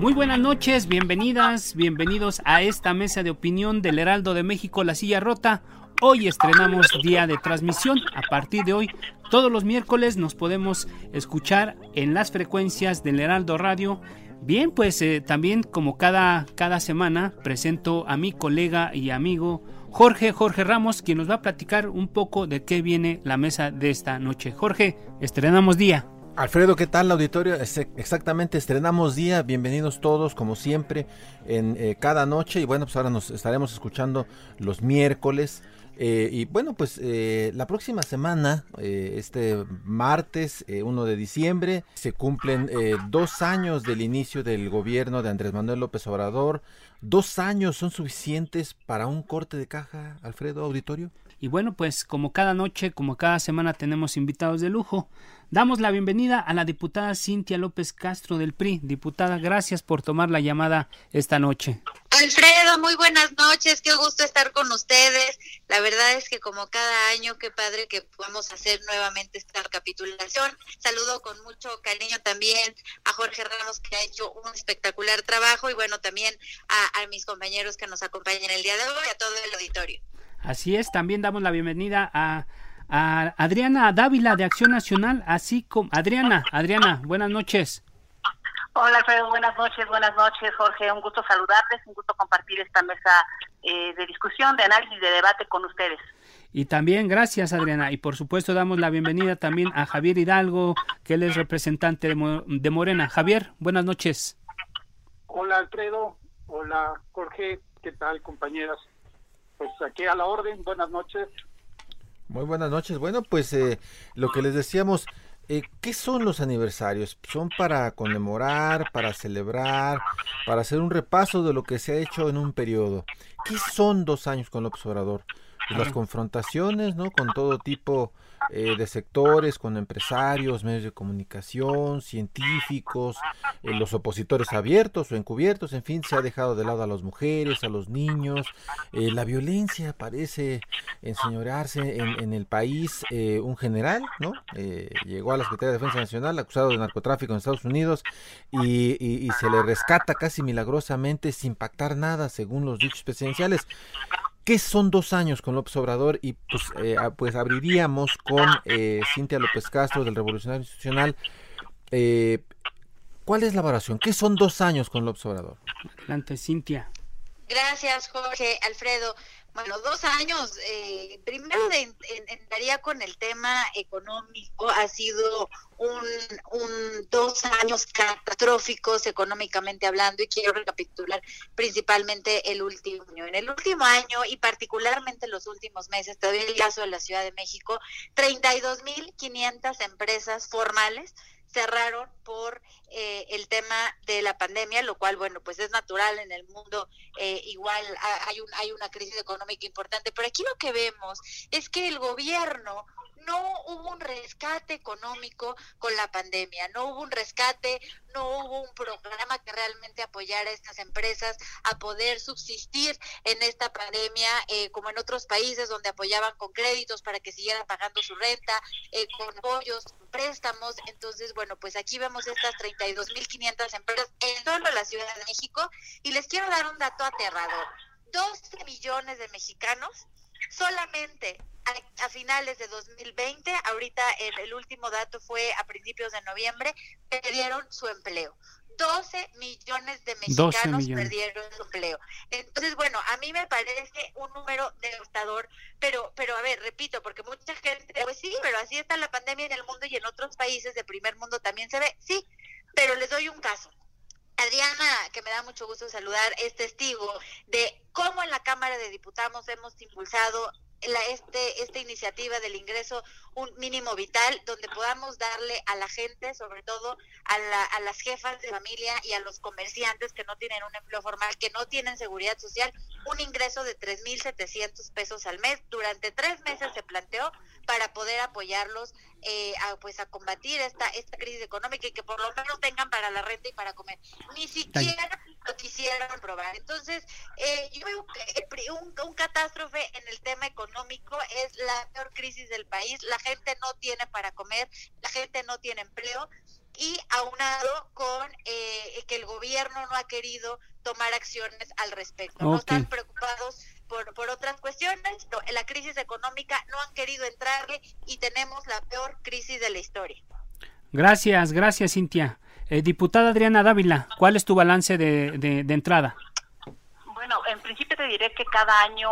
Muy buenas noches, bienvenidas, bienvenidos a esta mesa de opinión del Heraldo de México, La Silla Rota. Hoy estrenamos día de transmisión. A partir de hoy, todos los miércoles nos podemos escuchar en las frecuencias del Heraldo Radio. Bien, pues eh, también como cada, cada semana presento a mi colega y amigo Jorge, Jorge Ramos, quien nos va a platicar un poco de qué viene la mesa de esta noche. Jorge, estrenamos día. Alfredo, ¿qué tal auditorio? Exactamente, estrenamos día, bienvenidos todos como siempre en eh, cada noche y bueno, pues ahora nos estaremos escuchando los miércoles eh, y bueno, pues eh, la próxima semana, eh, este martes 1 de diciembre, se cumplen dos años del inicio del gobierno de Andrés Manuel López Obrador. ¿Dos años son suficientes para un corte de caja, Alfredo Auditorio? Y bueno, pues como cada noche, como cada semana tenemos invitados de lujo. Damos la bienvenida a la diputada Cintia López Castro del PRI. Diputada, gracias por tomar la llamada esta noche. Alfredo, muy buenas noches, qué gusto estar con ustedes. La verdad es que como cada año, qué padre que podamos hacer nuevamente esta recapitulación. Saludo con mucho cariño también a Jorge Ramos que ha hecho un espectacular trabajo y bueno, también a, a mis compañeros que nos acompañan el día de hoy, a todo el auditorio. Así es, también damos la bienvenida a, Adriana Dávila de Acción Nacional, así como Adriana, Adriana, buenas noches. Hola Alfredo, buenas noches, buenas noches Jorge, un gusto saludarles, un gusto compartir esta mesa eh, de discusión, de análisis, de debate con ustedes. Y también gracias Adriana, y por supuesto damos la bienvenida también a Javier Hidalgo, que él es representante de, de Morena. Javier, buenas noches. Hola Alfredo, hola Jorge, ¿qué tal compañeras? Pues aquí a la orden, buenas noches. Muy buenas noches. Bueno, pues eh, lo que les decíamos, eh, ¿qué son los aniversarios? ¿Son para conmemorar, para celebrar, para hacer un repaso de lo que se ha hecho en un periodo? ¿Qué son dos años con López Obrador? Pues las confrontaciones, ¿no? Con todo tipo eh, de sectores, con empresarios, medios de comunicación, científicos, eh, los opositores abiertos o encubiertos, en fin, se ha dejado de lado a las mujeres, a los niños, eh, la violencia parece enseñorearse en, el país, un general, ¿no? llegó a la Secretaría de Defensa Nacional acusado de narcotráfico en Estados Unidos y se le rescata casi milagrosamente sin pactar nada, según los dichos presidenciales. ¿Qué son dos años con López Obrador? Y pues, eh, pues abriríamos con eh, Cintia López Castro del Revolucionario Institucional. Eh, ¿Cuál es la valoración? ¿Qué son dos años con López Obrador? Adelante, Cintia. Gracias, Jorge. Alfredo, bueno, dos años. Eh, primero entraría con el tema económico. Ha sido un, un, dos años catastróficos económicamente hablando y quiero recapitular principalmente el último año. En el último año y particularmente en los últimos meses, te doy el caso de la Ciudad de México, 32.500 empresas formales cerraron por eh, el tema de la pandemia, lo cual, bueno, pues es natural en el mundo, eh, igual hay, un, hay una crisis económica importante, pero aquí lo que vemos es que el gobierno no hubo un rescate económico con la pandemia, no hubo un rescate, no hubo un programa que realmente apoyara a estas empresas a poder subsistir en esta pandemia, eh, como en otros países donde apoyaban con créditos para que siguieran pagando su renta, eh, con apoyos, préstamos. Entonces, bueno, pues aquí vemos estas 32.500 empresas en solo la Ciudad de México y les quiero dar un dato aterrador. 12 millones de mexicanos solamente a, finales de 2020, ahorita el, el, último dato fue a principios de noviembre, perdieron su empleo. 12 millones de mexicanos perdieron su empleo. Entonces, bueno, a mí me parece un número devastador, pero, pero a ver, repito, porque mucha gente, pues sí, pero así está la pandemia en el mundo y en otros países de primer mundo también se ve, sí, pero les doy un caso. Adriana, que me da mucho gusto saludar, es testigo de cómo en la Cámara de Diputados hemos impulsado la, este, esta iniciativa del ingreso un mínimo vital donde podamos darle a la gente, sobre todo a, la, a las jefas de familia y a los comerciantes que no tienen un empleo formal, que no tienen seguridad social, un ingreso de 3.700 pesos al mes. Durante tres meses se planteó para poder apoyarlos eh, a, pues a combatir esta esta crisis económica y que por lo menos tengan para la renta y para comer. Ni siquiera lo quisieron probar. Entonces, eh, yo veo que un, un catástrofe en el tema económico es la peor crisis del país. La gente no tiene para comer, la gente no tiene empleo y aunado con eh, que el gobierno no ha querido tomar acciones al respecto. No están preocupados por, por otras cuestiones, en la crisis económica no han querido entrarle y tenemos la peor crisis de la historia. Gracias, gracias Cintia. Eh, diputada Adriana Dávila, ¿cuál es tu balance de, de entrada? Bueno, en principio te diré que cada año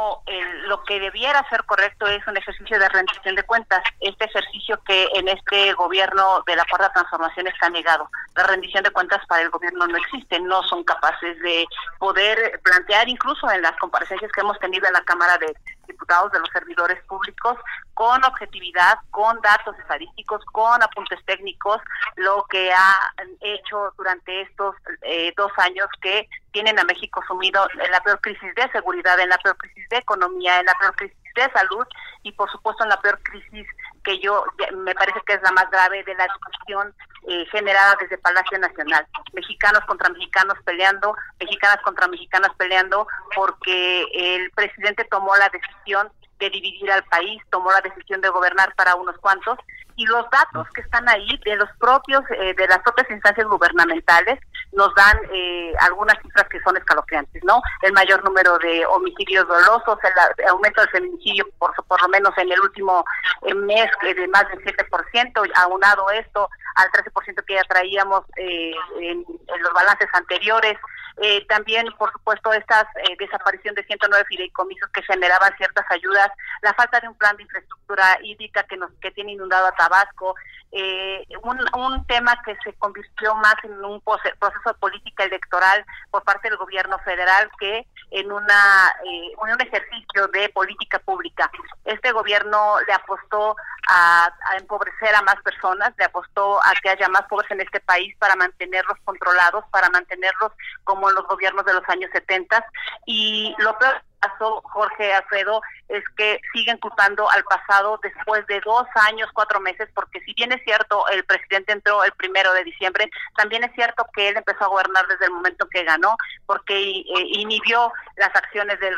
lo que debiera ser correcto es un ejercicio de rendición de cuentas. Este ejercicio que en este gobierno de la cuarta transformación está negado. La rendición de cuentas para el gobierno no existe. No son capaces de poder plantear, incluso en las comparecencias que hemos tenido en la Cámara de Diputados de los servidores públicos, con objetividad, con datos estadísticos, con apuntes técnicos, lo que ha hecho durante estos eh, dos años que tienen a México sumido en la peor crisis de seguridad, en la peor crisis de economía, en la peor crisis de salud y por supuesto en la peor crisis que yo me parece que es la más grave de la discusión eh, generada desde Palacio Nacional. Mexicanos contra mexicanos peleando, mexicanas contra mexicanas peleando porque el presidente tomó la decisión de dividir al país, tomó la decisión de gobernar para unos cuantos y los datos que están ahí de los propios eh, de las propias instancias gubernamentales nos dan eh, algunas cifras que son escalofriantes, ¿no? El mayor número de homicidios dolosos, el, aumento del feminicidio por lo menos en el último eh, mes de más del 7%, aunado esto al 13% que ya traíamos en, en los balances anteriores, eh, también, por supuesto, esta eh, desaparición de 109 fideicomisos que generaban ciertas ayudas, la falta de un plan de infraestructura hídrica que nos que tiene inundado a Tabasco, eh, un, un tema que se convirtió más en un proceso de política electoral por parte del gobierno federal que en una eh, un ejercicio de política pública. Este gobierno le apostó a, empobrecer a más personas, le apostó a que haya más pobres en este país para mantenerlos controlados, para mantenerlos como en los gobiernos de los años 70 y lo peor caso, Jorge Alfredo, es que siguen culpando al pasado después de dos años, cuatro meses, porque si bien es cierto, el presidente entró el primero de diciembre, también es cierto que él empezó a gobernar desde el momento que ganó, porque eh, inhibió las acciones del,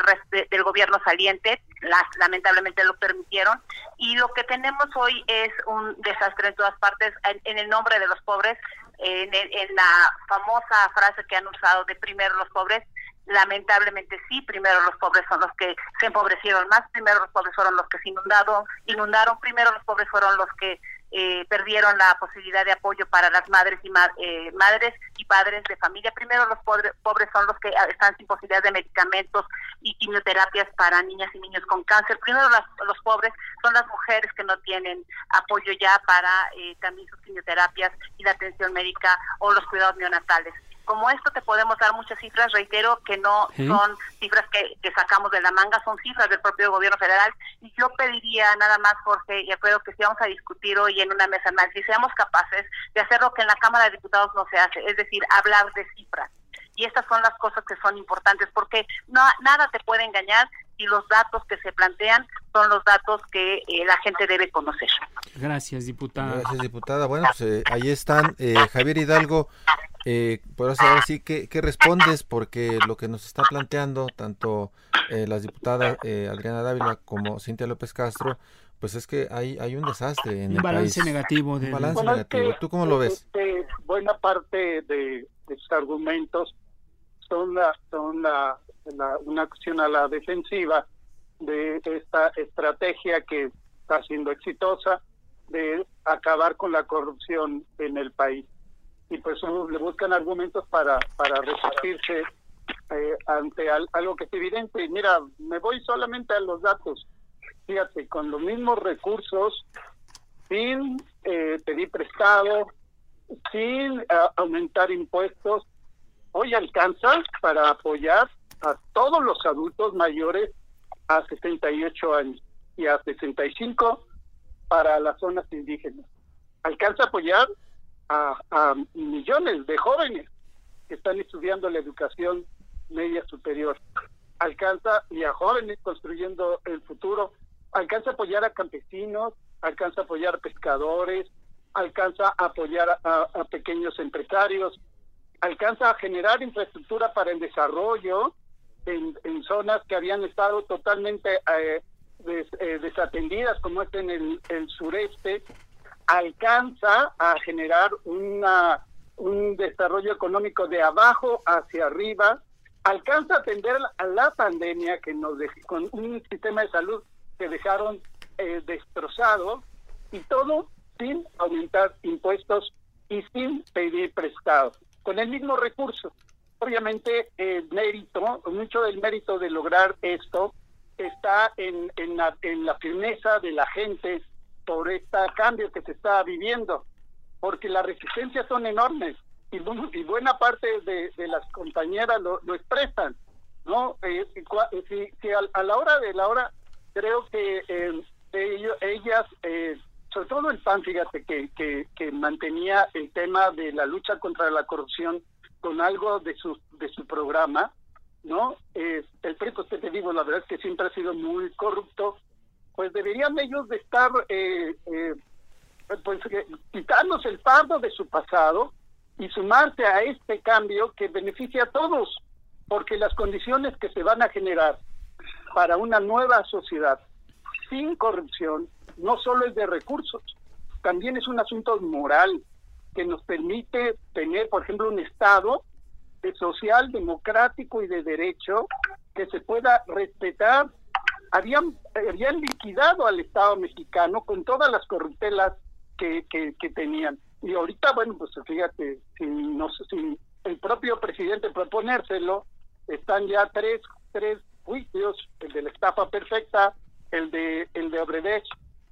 del gobierno saliente, las lamentablemente lo permitieron, y lo que tenemos hoy es un desastre en todas partes, en, el nombre de los pobres, en, en, la famosa frase que han usado de primero los pobres, lamentablemente sí, primero los pobres son los que se empobrecieron más, primero los pobres fueron los que se inundaron, inundaron, primero los pobres fueron los que eh, perdieron la posibilidad de apoyo para las madres y eh, madres y padres de familia. Primero los pobres, pobres son los que están sin posibilidad de medicamentos y quimioterapias para niñas y niños con cáncer. Primero los pobres son las mujeres que no tienen apoyo ya para eh, también sus quimioterapias y la atención médica o los cuidados neonatales como esto te podemos dar muchas cifras, reitero que no son cifras que, sacamos de la manga, son cifras del propio gobierno federal y yo pediría nada más, Jorge, y espero que si vamos a discutir hoy en una mesa análisis, seamos capaces de hacer lo que en la Cámara de Diputados no se hace, es decir, hablar de cifras. Y estas son las cosas que son importantes, porque no, nada te puede engañar y los datos que se plantean son los datos que eh, la gente debe conocer. Gracias, diputada. Gracias, diputada. Bueno, pues eh, ahí están. Eh, Javier Hidalgo, eh, por saber sí ¿qué, respondes? Porque lo que nos está planteando tanto eh, las diputadas eh, Adriana Dávila como Cintia López Castro, pues es que hay, hay un desastre en un balance negativo. De... Un balance negativo. ¿Tú cómo lo ves? Este, buena parte de, estos argumentos son, la, son la, una acción a la defensiva de esta estrategia que está siendo exitosa de acabar con la corrupción en el país y pues le buscan argumentos para, para resistirse eh, ante algo que es evidente. Mira, me voy solamente a los datos. Fíjate, con los mismos recursos, sin eh, pedir prestado, sin aumentar impuestos, hoy alcanza para apoyar a todos los adultos mayores a 68 años y a 65 para las zonas indígenas. Alcanza a apoyar a, millones de jóvenes que están estudiando la educación media superior. Alcanza y a jóvenes construyendo el futuro. Alcanza a apoyar a campesinos, alcanza a apoyar a pescadores, alcanza a apoyar a, pequeños empresarios, alcanza a generar infraestructura para el desarrollo en, zonas que habían estado totalmente eh, eh, desatendidas, como es en el, sureste, alcanza a generar una, un desarrollo económico de abajo hacia arriba, alcanza a atender a la pandemia que nos dejó, con un sistema de salud que dejaron eh, destrozado y todo sin aumentar impuestos y sin pedir prestado, con el mismo recurso. Obviamente el mérito, mucho del mérito de lograr esto está en, en, la, en la firmeza de la gente por este cambio que se está viviendo, porque las resistencias son enormes y, y buena parte de, de las compañeras lo, lo expresan, ¿no? Eh, si, si a, la hora de la hora, creo que eh, ellas eh, sobre todo el PAN, fíjate, que, que, mantenía el tema de la lucha contra la corrupción con algo de su, de su programa, ¿no? el PRI, pues te digo, la verdad es que siempre ha sido muy corrupto, pues deberían ellos de estar, eh, eh, pues, eh, quitarnos el fardo de su pasado y sumarse a este cambio que beneficia a todos, porque las condiciones que se van a generar para una nueva sociedad sin corrupción, no solo es de recursos, también es un asunto moral que nos permite tener, por ejemplo, un Estado de social, democrático y de derecho que se pueda respetar. Habían, habían liquidado al Estado mexicano con todas las corruptelas que, que, tenían. Y ahorita, bueno, pues fíjate, sin, no, sin el propio presidente proponérselo, están ya tres, tres juicios, el de la estafa perfecta, el de el de Obredech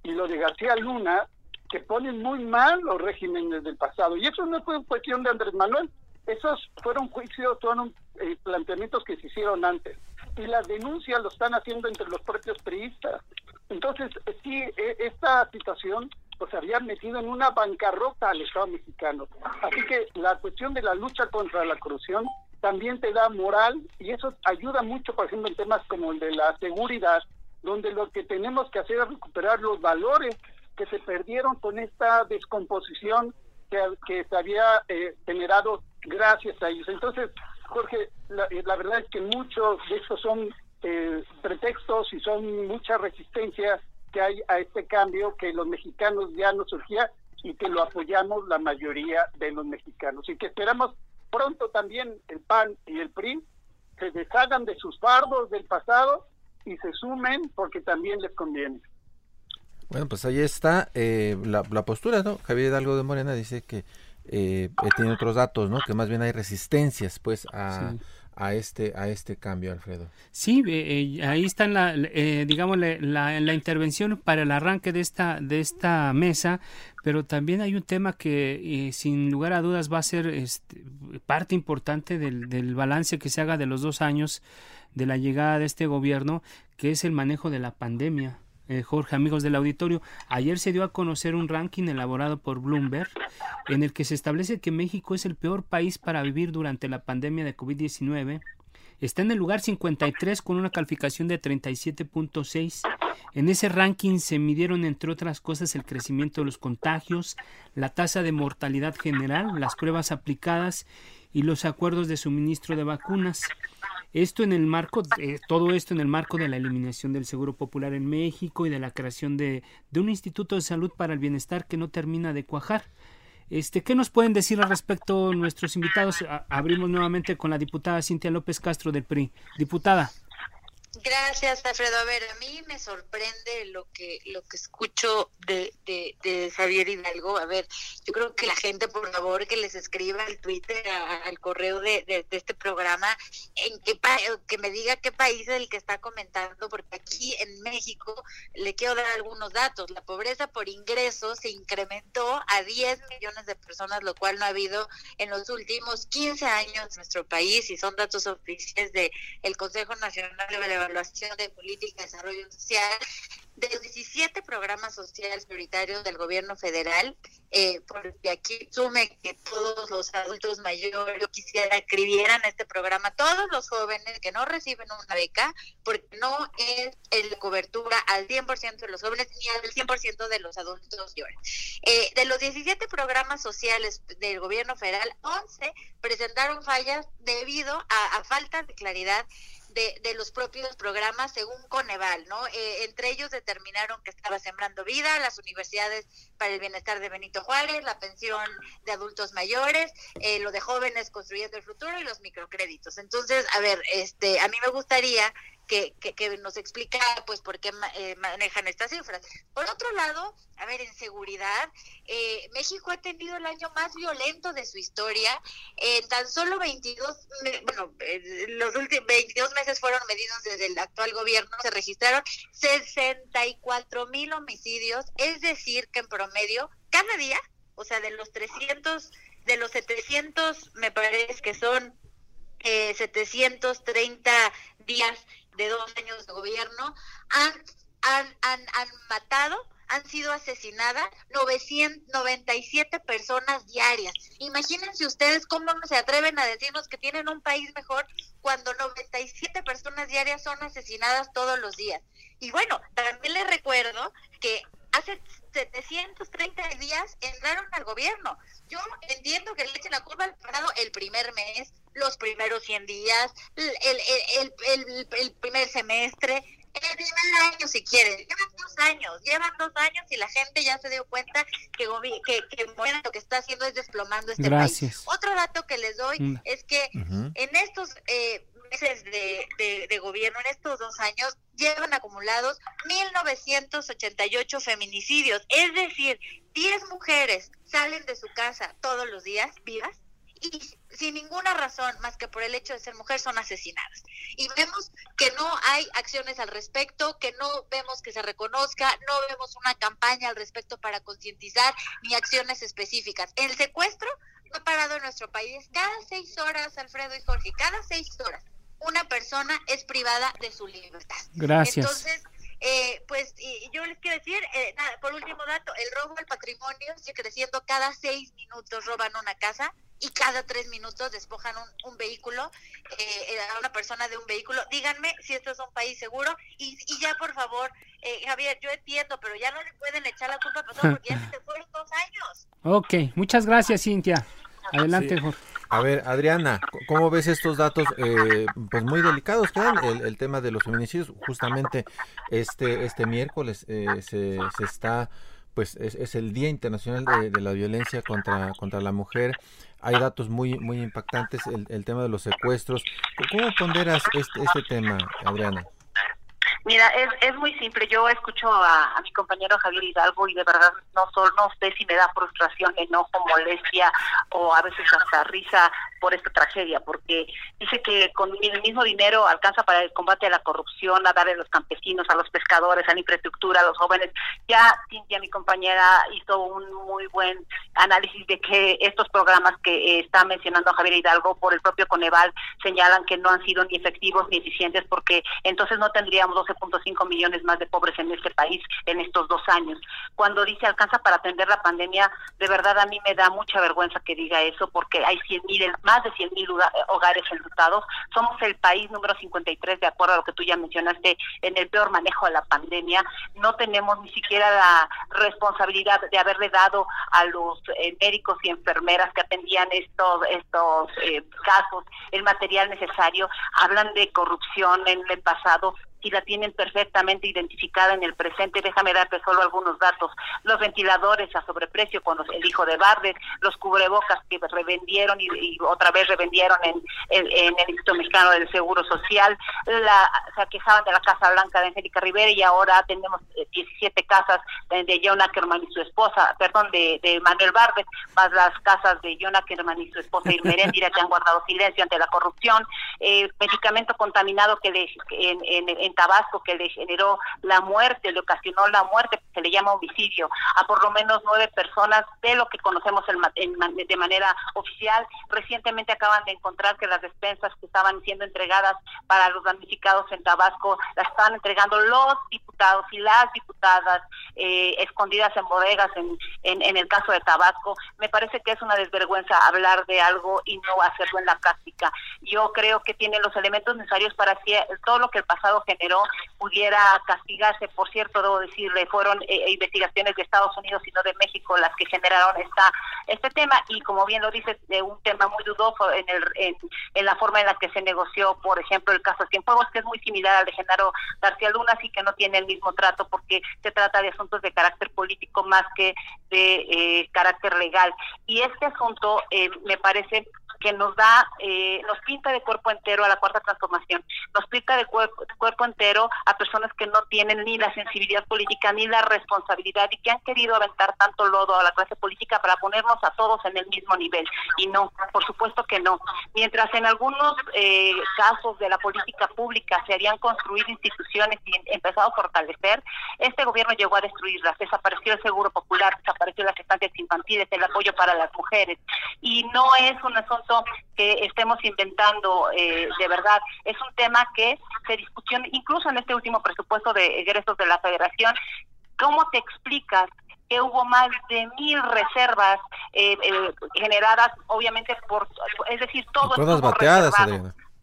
y lo de García Luna, que ponen muy mal los regímenes del pasado. Y eso no fue cuestión de Andrés Manuel, esos fueron juicios, fueron eh, planteamientos que se hicieron antes. Y las denuncias lo están haciendo entre los propios priistas. Entonces, eh, sí, e, esta situación pues había metido en una bancarrota al Estado mexicano. Así que la cuestión de la lucha contra la corrupción también te da moral y eso ayuda mucho, por ejemplo, en temas como el de la seguridad, donde lo que tenemos que hacer es recuperar los valores que se perdieron con esta descomposición que, que se había eh, generado gracias a ellos. Entonces, Jorge, la, eh, verdad es que muchos de estos son eh, pretextos y son mucha resistencia que hay a este cambio que los mexicanos ya nos surgía y que lo apoyamos la mayoría de los mexicanos y que esperamos pronto también el PAN y el PRI se deshagan de sus fardos del pasado y se sumen porque también les conviene. Bueno, pues ahí está eh, la, postura, ¿no? Javier Hidalgo de Morena dice que eh, eh, tiene otros datos, ¿no? Que más bien hay resistencias, pues, a, a este a este cambio, Alfredo. Sí, ahí está la, digamos, la, la, intervención para el arranque de esta de esta mesa, pero también hay un tema que sin lugar a dudas va a ser este, parte importante del, del balance que se haga de los dos años de la llegada de este gobierno, que es el manejo de la pandemia. Eh, Jorge, amigos del auditorio, ayer se dio a conocer un ranking elaborado por Bloomberg en el que se establece que México es el peor país para vivir durante la pandemia de COVID-19. Está en el lugar 53 con una calificación de 37.6. En ese ranking se midieron, entre otras cosas, el crecimiento de los contagios, la tasa de mortalidad general, las pruebas aplicadas y los acuerdos de suministro de vacunas. Esto en el marco, todo esto en el marco de la eliminación del Seguro Popular en México y de la creación de, un Instituto de Salud para el Bienestar que no termina de cuajar. Este, ¿Qué nos pueden decir al respecto nuestros invitados? abrimos nuevamente con la diputada Cintia López Castro del PRI. Diputada. Gracias, Alfredo. A ver, a mí me sorprende lo que lo que escucho de, de, Javier Hidalgo. A ver, yo creo que la gente, por favor, que les escriba al Twitter, al correo de, de, este programa, en qué que me diga qué país es el que está comentando, porque aquí en México le quiero dar algunos datos. La pobreza por ingreso se incrementó a 10 millones de personas, lo cual no ha habido en los últimos 15 años en nuestro país, y son datos oficiales del el Consejo Nacional de Evaluación de Política de Desarrollo Social, de los 17 programas sociales prioritarios del gobierno federal, eh, porque aquí sume que todos los adultos mayores, yo quisiera escribieran este programa, todos los jóvenes que no reciben una beca, porque no es la cobertura al 100% de los jóvenes ni al 100% de los adultos mayores. Eh, de los 17 programas sociales del gobierno federal, 11 presentaron fallas debido a, a falta de claridad de, los propios programas según Coneval, ¿no? Eh, entre ellos determinaron que estaba sembrando vida, las universidades para el bienestar de Benito Juárez, la pensión de adultos mayores, eh, lo de jóvenes construyendo el futuro y los microcréditos. Entonces, a ver, este, a mí me gustaría que, que, nos explica pues por qué eh, manejan estas cifras. Por otro lado, a ver, en seguridad, eh, México ha tenido el año más violento de su historia. En tan solo 22, bueno, los últimos 22 meses fueron medidos desde el actual gobierno, se registraron 64 mil homicidios, es decir, que en promedio, cada día, o sea, de los 300, de los 700, me parece que son eh, 730 días de dos años de gobierno, han, han, han, han matado han sido asesinadas 997 personas diarias. Imagínense ustedes cómo se atreven a decirnos que tienen un país mejor cuando 97 personas diarias son asesinadas todos los días. Y bueno, también les recuerdo que hace 730 días entraron al gobierno. Yo entiendo que le echen la curva al parado el primer mes, los primeros 100 días, el, el, el, el primer semestre, el primer año si quieren. Llevan dos años, llevan dos años y la gente ya se dio cuenta que, que, que lo que está haciendo es desplomando este país. Otro dato que les doy mm. es que en estos eh, meses de, de, gobierno, en estos dos años, llevan acumulados 1.988 feminicidios. Es decir, 10 mujeres salen de su casa todos los días vivas y sin ninguna razón más que por el hecho de ser mujer son asesinadas. Y vemos que no hay acciones al respecto, que no vemos que se reconozca, no vemos una campaña al respecto para concientizar ni acciones específicas. El secuestro ha parado en nuestro país. Cada seis horas, Alfredo y Jorge, cada seis horas una persona es privada de su libertad. Gracias. Entonces, eh, pues y yo les quiero decir, eh, por último dato, el robo al patrimonio sigue creciendo, cada seis minutos roban una casa y cada tres minutos despojan un, vehículo, eh, a una persona de un vehículo. Díganme si esto es un país seguro y, y ya por favor, Javier, yo entiendo, pero ya no le pueden echar la culpa a porque ya se fueron dos años. Ok, muchas gracias Cintia. Adelante, Jorge. A ver, Adriana, ¿cómo ves estos datos eh, pues muy delicados que dan? El, tema de los feminicidios, justamente este este miércoles eh, se, se, está, pues es, el Día Internacional de, la Violencia contra, contra la Mujer. Hay datos muy muy impactantes, el, el tema de los secuestros. ¿Cómo ponderas este, este tema, Adriana? Mira, es, es muy simple. Yo escucho a, mi compañero Javier Hidalgo y de verdad no, solo, no sé si me da frustración, enojo, molestia o a veces hasta risa por esta tragedia, porque dice que con el mismo dinero alcanza para el combate a la corrupción, a darle a los campesinos, a los pescadores, a la infraestructura, a los jóvenes. Ya Cintia, mi compañera, hizo un muy buen análisis de que estos programas que está mencionando Javier Hidalgo por el propio Coneval señalan que no han sido ni efectivos ni eficientes porque entonces no tendríamos 12 cinco millones más de pobres en este país en estos dos años. Cuando dice alcanza para atender la pandemia, de verdad a mí me da mucha vergüenza que diga eso porque hay 100 mil, más de 100 mil hogares enlutados. Somos el país número 53, de acuerdo a lo que tú ya mencionaste, en el peor manejo de la pandemia. No tenemos ni siquiera la responsabilidad de haberle dado a los eh, médicos y enfermeras que atendían estos, estos eh, casos el material necesario. Hablan de corrupción en el pasado y la tienen perfectamente identificada en el presente. Déjame darte solo algunos datos. Los ventiladores a sobreprecio con el hijo de Bardes, los cubrebocas que revendieron y, otra vez revendieron en, en, el Instituto Mexicano del Seguro Social, la, se quejaban de la Casa Blanca de Angélica Rivera y ahora tenemos 17 casas de John Ackerman y su esposa, perdón, de, Manuel Bardes, más las casas de John Ackerman y su esposa Irmerendira que han guardado silencio ante la corrupción, eh, medicamento contaminado que le, en, en, Tabasco que le generó la muerte, le ocasionó la muerte, se le llama homicidio, a por lo menos nueve personas de lo que conocemos de manera oficial. Recientemente acaban de encontrar que las despensas que estaban siendo entregadas para los damnificados en Tabasco las estaban entregando los diputados y las diputadas eh, escondidas en bodegas en, en, el caso de Tabasco. Me parece que es una desvergüenza hablar de algo y no hacerlo en la práctica. Yo creo que tiene los elementos necesarios para todo lo que el pasado generó pudiera castigarse. Por cierto, debo decirle, fueron eh, investigaciones de Estados Unidos y no de México las que generaron esta este tema y como bien lo dices, de un tema muy dudoso en, el, en, la forma en la que se negoció, por ejemplo, el caso de Cienfuegos, que es muy similar al de Genaro García Luna, así que no tiene el mismo trato porque se trata de asuntos de carácter político más que de eh, carácter legal. Y este asunto eh, me parece que nos da, eh, nos pinta de cuerpo entero a la cuarta transformación, nos pinta de cuerpo, cuerpo entero a personas que no tienen ni la sensibilidad política ni la responsabilidad y que han querido aventar tanto lodo a la clase política para ponernos a todos en el mismo nivel. Y no, por supuesto que no. Mientras en algunos eh, casos de la política pública se harían construir instituciones y empezado a fortalecer, este gobierno llegó a destruirlas. Desapareció el Seguro Popular, desapareció las estancias infantiles, el apoyo para las mujeres. Y no es un que estemos inventando eh, de verdad. Es un tema que se discutió incluso en este último presupuesto de egresos de la Federación. ¿Cómo te explicas que hubo más de mil reservas eh, eh, generadas, obviamente, por, es decir, todo todas bateadas,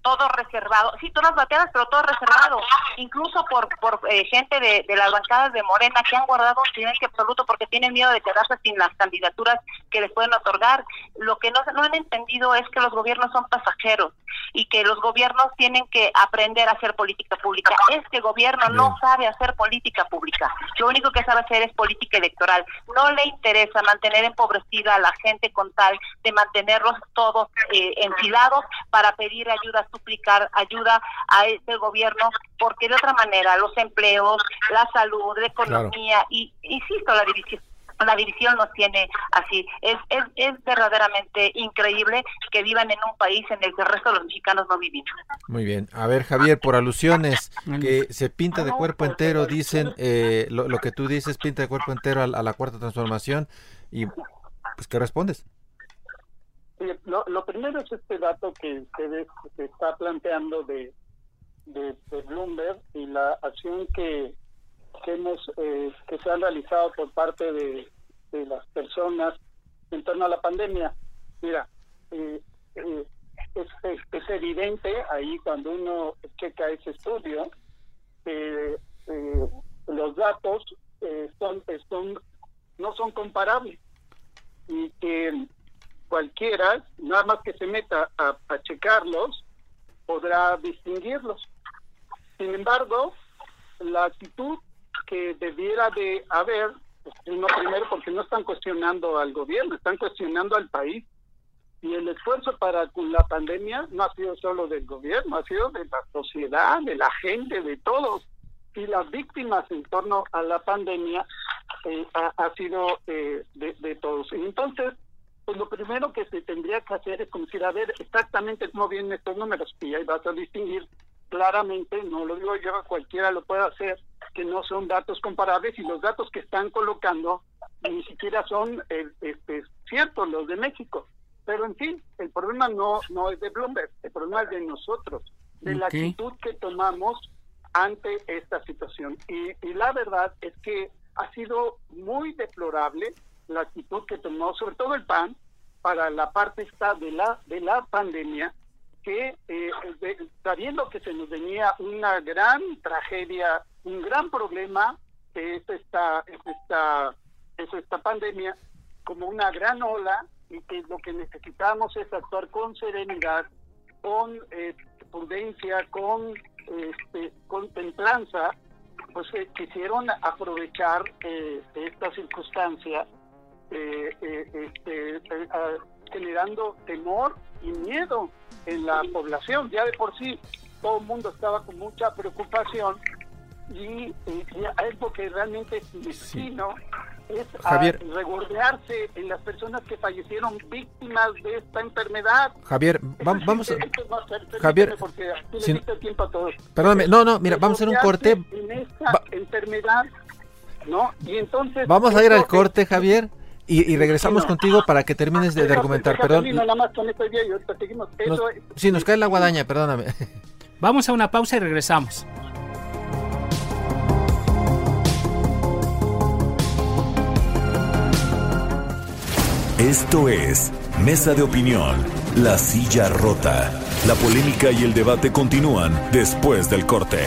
todo reservado, sí, todas bateadas, pero todo reservado, incluso por por eh, gente de, de, las bancadas de Morena que han guardado un silencio absoluto porque tienen miedo de quedarse sin las candidaturas que les pueden otorgar. Lo que no, no han entendido es que los gobiernos son pasajeros y que los gobiernos tienen que aprender a hacer política pública. Este gobierno no sabe hacer política pública, lo único que sabe hacer es política electoral. No le interesa mantener empobrecida a la gente con tal de mantenerlos todos eh, enfilados para pedir ayuda suplicar ayuda a este gobierno, porque de otra manera los empleos, la salud, la economía y, insisto, la división la división nos tiene así. Es, es, es verdaderamente increíble que vivan en un país en el que el resto de los mexicanos no vivimos. Muy bien. A ver, Javier, por alusiones, que se pinta de cuerpo entero, dicen, eh, lo, lo, que tú dices, pinta de cuerpo entero a, a la cuarta transformación, y pues, ¿qué respondes? Lo, primero es este dato que ustedes está planteando de, de, Bloomberg y la acción que, que hemos eh, que se ha realizado por parte de, las personas en torno a la pandemia. Mira, eh, eh, es, es, evidente ahí cuando uno checa ese estudio que los datos son, son no son comparables y que cualquiera, nada más que se meta a, checarlos, podrá distinguirlos. Sin embargo, la actitud que debiera de haber, pues, no primero porque no están cuestionando al gobierno, están cuestionando al país. Y el esfuerzo para la pandemia no ha sido solo del gobierno, ha sido de la sociedad, de la gente, de todos. Y las víctimas en torno a la pandemia eh, ha, sido eh, de, todos. Entonces, pues lo primero que se tendría que hacer es como decir, a ver exactamente cómo vienen estos números y ahí vas a distinguir claramente, no lo digo yo, cualquiera lo puede hacer, que no son datos comparables y los datos que están colocando ni siquiera son eh, este, ciertos los de México. Pero en fin, el problema no, no es de Bloomberg, el problema es de nosotros, de la actitud que tomamos ante esta situación. Y, y la verdad es que ha sido muy deplorable la actitud que tomó sobre todo el PAN para la parte esta de la de la pandemia que eh, sabiendo que se nos venía una gran tragedia un gran problema que es esta es esta es esta pandemia como una gran ola y que lo que necesitamos es actuar con serenidad con eh, prudencia con este, con templanza, pues eh, quisieron aprovechar eh, esta circunstancia, generando temor y miedo en la población. Ya de por sí todo el mundo estaba con mucha preocupación y, algo que realmente es destino es Javier, regordearse en las personas que fallecieron víctimas de esta enfermedad. Javier, vamos a... Javier, Perdóname, no, no, mira, vamos a hacer un corte. En esta enfermedad, ¿no? Y entonces... Vamos a ir al corte, Javier. Y, regresamos contigo para que termines de, argumentar, perdón. sí, nos cae la guadaña, perdóname. Vamos a una pausa y regresamos. Esto es Mesa de Opinión, La Silla Rota. La polémica y el debate continúan después del corte.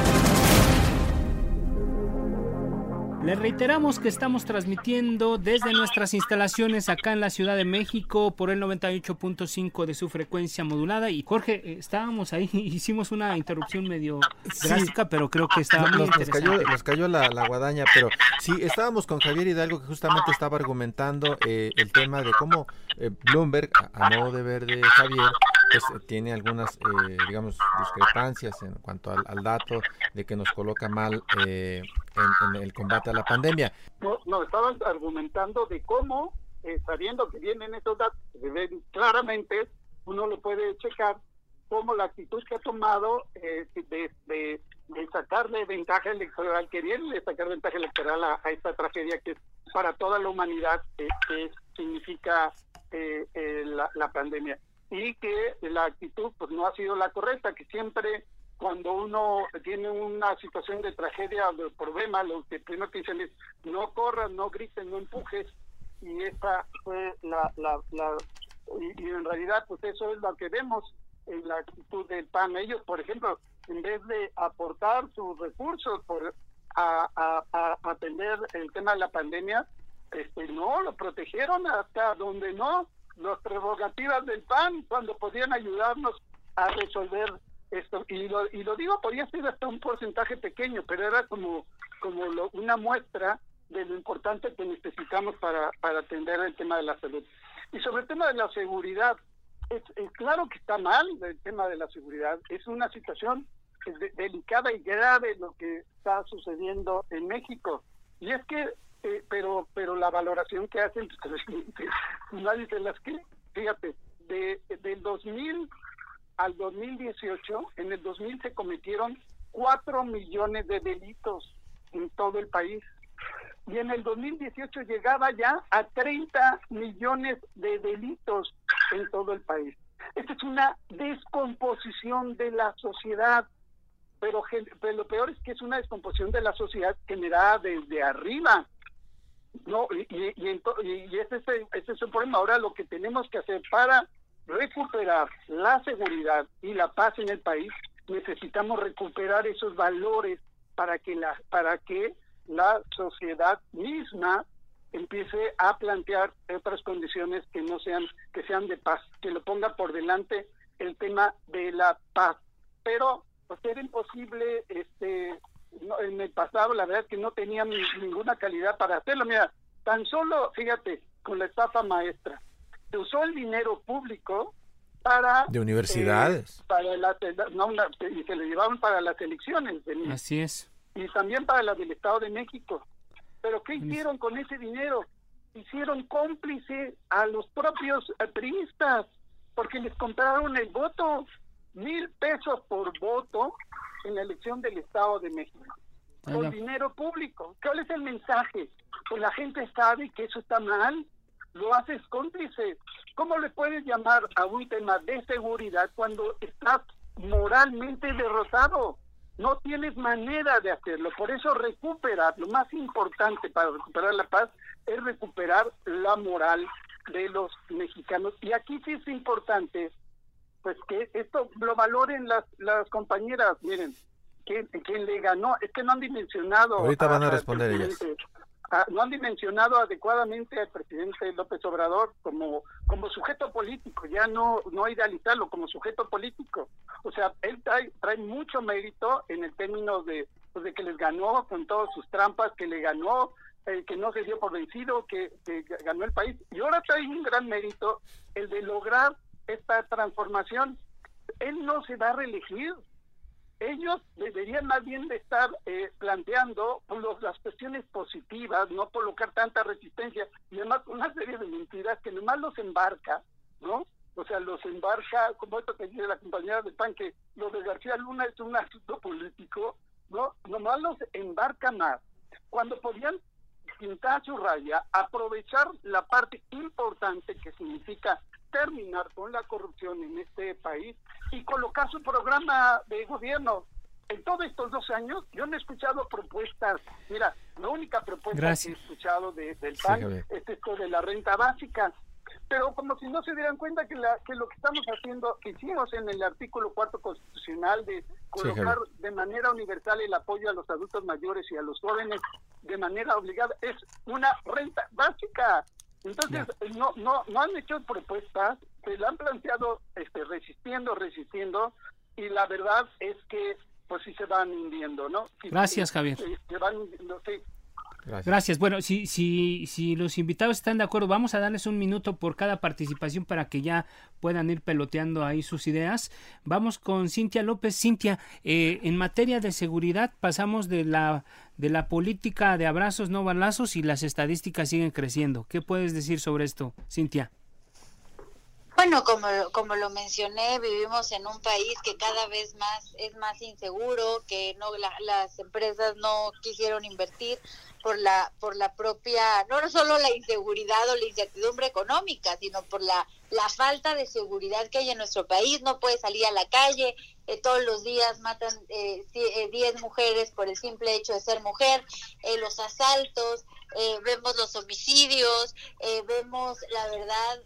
Reiteramos que estamos transmitiendo desde nuestras instalaciones acá en la Ciudad de México por el 98.5 de su frecuencia modulada. Y Jorge, eh, estábamos ahí, hicimos una interrupción medio drástica, pero creo que estaba muy nos, cayó, nos cayó la, guadaña, pero sí, estábamos con Javier Hidalgo que justamente estaba argumentando eh, el tema de cómo eh, Bloomberg, a, modo de ver de Javier, pues tiene algunas, digamos, discrepancias en cuanto al, dato de que nos coloca mal en, en el combate la pandemia. No, no, argumentando de cómo, eh, sabiendo que vienen estos datos, ven claramente, uno lo puede checar, cómo la actitud que ha tomado eh, de, de, sacarle ventaja electoral, queriendo sacar ventaja electoral a, esta tragedia que es para toda la humanidad, que significa eh, la, la pandemia. Y que la actitud pues no ha sido la correcta, que siempre cuando uno tiene una situación de tragedia o de problema, lo que primero que dicen es no corras, no griten, no empujes, y esta fue la, la, y, en realidad pues eso es lo que vemos en la actitud del PAN. Ellos, por ejemplo, en vez de aportar sus recursos por a, a, atender el tema de la pandemia, este no, lo protegieron hasta donde no, las prerrogativas del PAN, cuando podían ayudarnos a resolver esto y lo, y lo digo podía ser hasta un porcentaje pequeño pero era como como una muestra de lo importante que necesitamos para para atender el tema de la salud. Y sobre el tema de la seguridad es, claro que está mal el tema de la seguridad. Es una situación delicada y grave lo que está sucediendo en México. Y es que eh, pero pero la valoración que hacen pues, nadie se las que fíjate de del 2000 al 2018, en el 2000 se cometieron 4 millones de delitos en todo el país. Y en el 2018 llegaba ya a 30 millones de delitos en todo el país. Esta es una descomposición de la sociedad, pero, lo peor es que es una descomposición de la sociedad generada desde arriba. No, y, y, y, ese, es ese es el problema. Ahora lo que tenemos que hacer para recuperar la seguridad y la paz en el país, necesitamos recuperar esos valores para que la para que la sociedad misma empiece a plantear otras condiciones que no sean que sean de paz, que lo ponga por delante el tema de la paz. Pero pues era imposible este en el pasado la verdad es que no tenían ninguna calidad para hacerlo. Mira, tan solo fíjate con la estafa maestra se usó el dinero público para de universidades. eh, para la, y se le llevaban para las elecciones así es. Y también para las del Estado de México. Pero qué hicieron con ese dinero hicieron cómplice a los propios priistas porque les compraron el voto mil pesos por voto en la elección del Estado de México. Con dinero público. ¿cuál es el mensaje? pues la gente sabe que eso está mal lo haces cómplice. ¿Cómo le puedes llamar a un tema de seguridad cuando estás moralmente derrotado? No tienes manera de hacerlo. Por eso recuperar, lo más importante para recuperar la paz es recuperar la moral de los mexicanos. Y aquí sí es importante, pues que esto lo valoren las, las compañeras. Miren, quien, quien le ganó, es que no han dimensionado. Ahorita van a responder ellas no han dimensionado adecuadamente al presidente López Obrador como, como sujeto político, ya no, no idealizarlo como sujeto político. O sea, él trae, trae mucho mérito en el término de, pues, de que les ganó con todas sus trampas, que le ganó, eh, que no se dio por vencido, que, que ganó el país. Y ahora trae un gran mérito el de lograr esta transformación. Él no se va a reelegir, ellos deberían más bien de estar eh, planteando las cuestiones positivas, no colocar tanta resistencia y además una serie de mentiras que nomás los embarca, ¿no? O sea, los embarca, como esto que dice la compañera de PAN, que lo de García Luna es un asunto político, ¿no? Nomás los embarca más. Cuando podían pintar su raya, aprovechar la parte importante que significa terminar con la corrupción en este país y colocar su programa de gobierno. En todos estos dos años yo no he escuchado propuestas. Mira, la única propuesta que he escuchado de, del PAN es esto de la renta básica. Pero como si no se dieran cuenta que, la, que lo que estamos haciendo, que hicimos en el artículo cuarto constitucional de colocar de manera universal el apoyo a los adultos mayores y a los jóvenes de manera obligada, es una renta básica. Entonces, no, no, no han hecho propuestas, se la han planteado este, resistiendo, resistiendo, y la verdad es que pues sí se van hundiendo, ¿no? Gracias, Javier. Se, van hundiendo, sí. Gracias. Bueno, si, si, si los invitados están de acuerdo, vamos a darles un minuto por cada participación para que ya puedan ir peloteando ahí sus ideas. Vamos con Cintia López. Cintia, eh, en materia de seguridad pasamos de la, de la política de abrazos no balazos y las estadísticas siguen creciendo. ¿Qué puedes decir sobre esto, Cintia? Bueno, como, como lo mencioné, vivimos en un país que cada vez más es más inseguro, que no las empresas no quisieron invertir por la por la propia no solo la inseguridad o la incertidumbre económica, sino por la la falta de seguridad que hay en nuestro país. No puede salir a la calle, eh, todos los días matan 10 eh, eh, mujeres por el simple hecho de ser mujer, los asaltos, vemos los homicidios, vemos la verdad